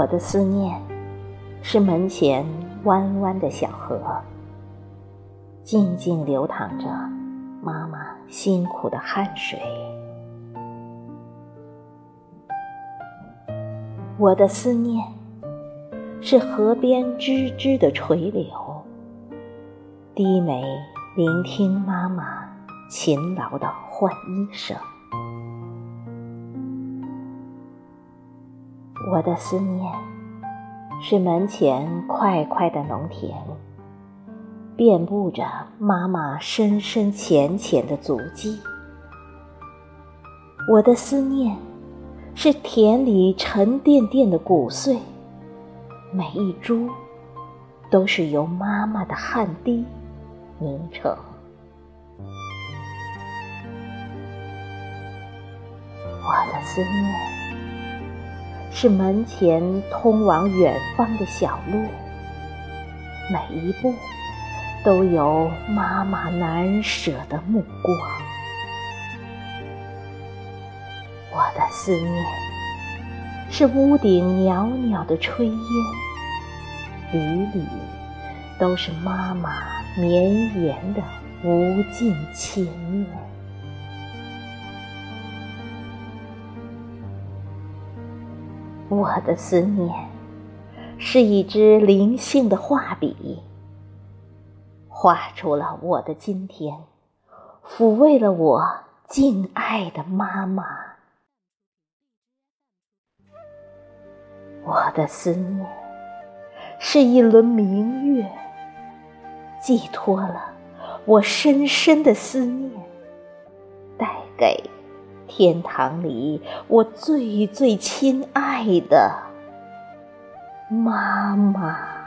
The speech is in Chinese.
我的思念是门前弯弯的小河，静静流淌着妈妈辛苦的汗水。我的思念是河边吱吱的垂柳，低眉聆听妈妈勤劳的换衣声。我的思念是门前块块的农田，遍布着妈妈深深浅浅的足迹。我的思念是田里沉甸甸的谷穗，每一株都是由妈妈的汗滴凝成。我的思念。是门前通往远方的小路，每一步都有妈妈难舍的目光。我的思念是屋顶袅袅的炊烟，缕缕都是妈妈绵延的无尽牵念。我的思念是一支灵性的画笔，画出了我的今天，抚慰了我敬爱的妈妈。我的思念是一轮明月，寄托了我深深的思念，带给。天堂里，我最最亲爱的妈妈。